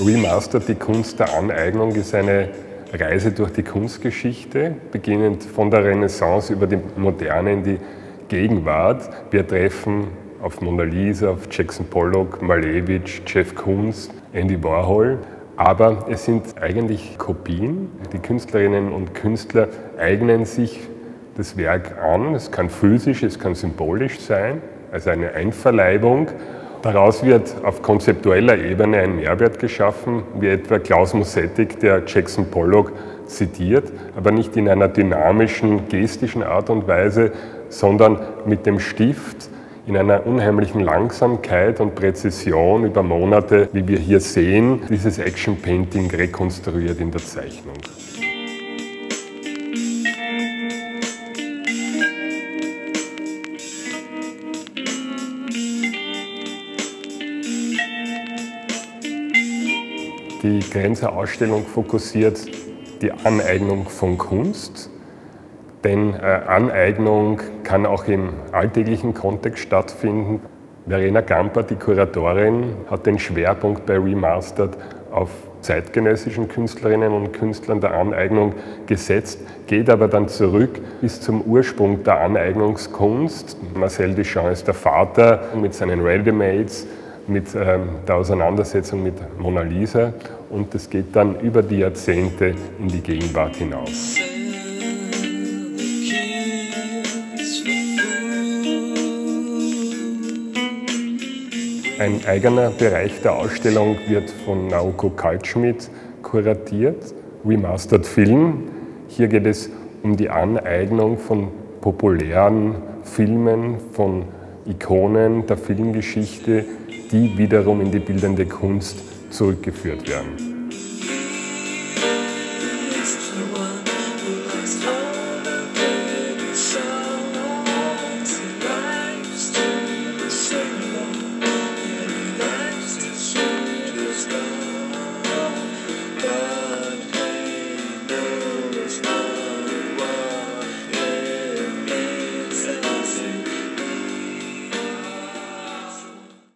Remastered die Kunst der Aneignung ist eine Reise durch die Kunstgeschichte, beginnend von der Renaissance über die Moderne in die Gegenwart. Wir treffen auf Mona Lisa, auf Jackson Pollock, Malevich, Jeff Koons, Andy Warhol. Aber es sind eigentlich Kopien. Die Künstlerinnen und Künstler eignen sich das Werk an. Es kann physisch, es kann symbolisch sein, also eine Einverleibung. Daraus wird auf konzeptueller Ebene ein Mehrwert geschaffen, wie etwa Klaus Musettig, der Jackson Pollock zitiert, aber nicht in einer dynamischen, gestischen Art und Weise, sondern mit dem Stift in einer unheimlichen Langsamkeit und Präzision über Monate, wie wir hier sehen, dieses Action Painting rekonstruiert in der Zeichnung. Die Grenzer Ausstellung fokussiert die Aneignung von Kunst, denn äh, Aneignung kann auch im alltäglichen Kontext stattfinden. Verena Gamper, die Kuratorin, hat den Schwerpunkt bei Remastered auf zeitgenössischen Künstlerinnen und Künstlern der Aneignung gesetzt, geht aber dann zurück bis zum Ursprung der Aneignungskunst. Marcel Duchamp ist der Vater mit seinen Readymates, mit ähm, der Auseinandersetzung mit Mona Lisa und das geht dann über die Jahrzehnte in die Gegenwart hinaus. Ein eigener Bereich der Ausstellung wird von Naoko Kaltschmidt kuratiert, Remastered Film. Hier geht es um die Aneignung von populären Filmen, von Ikonen der Filmgeschichte, die wiederum in die bildende Kunst zurückgeführt werden.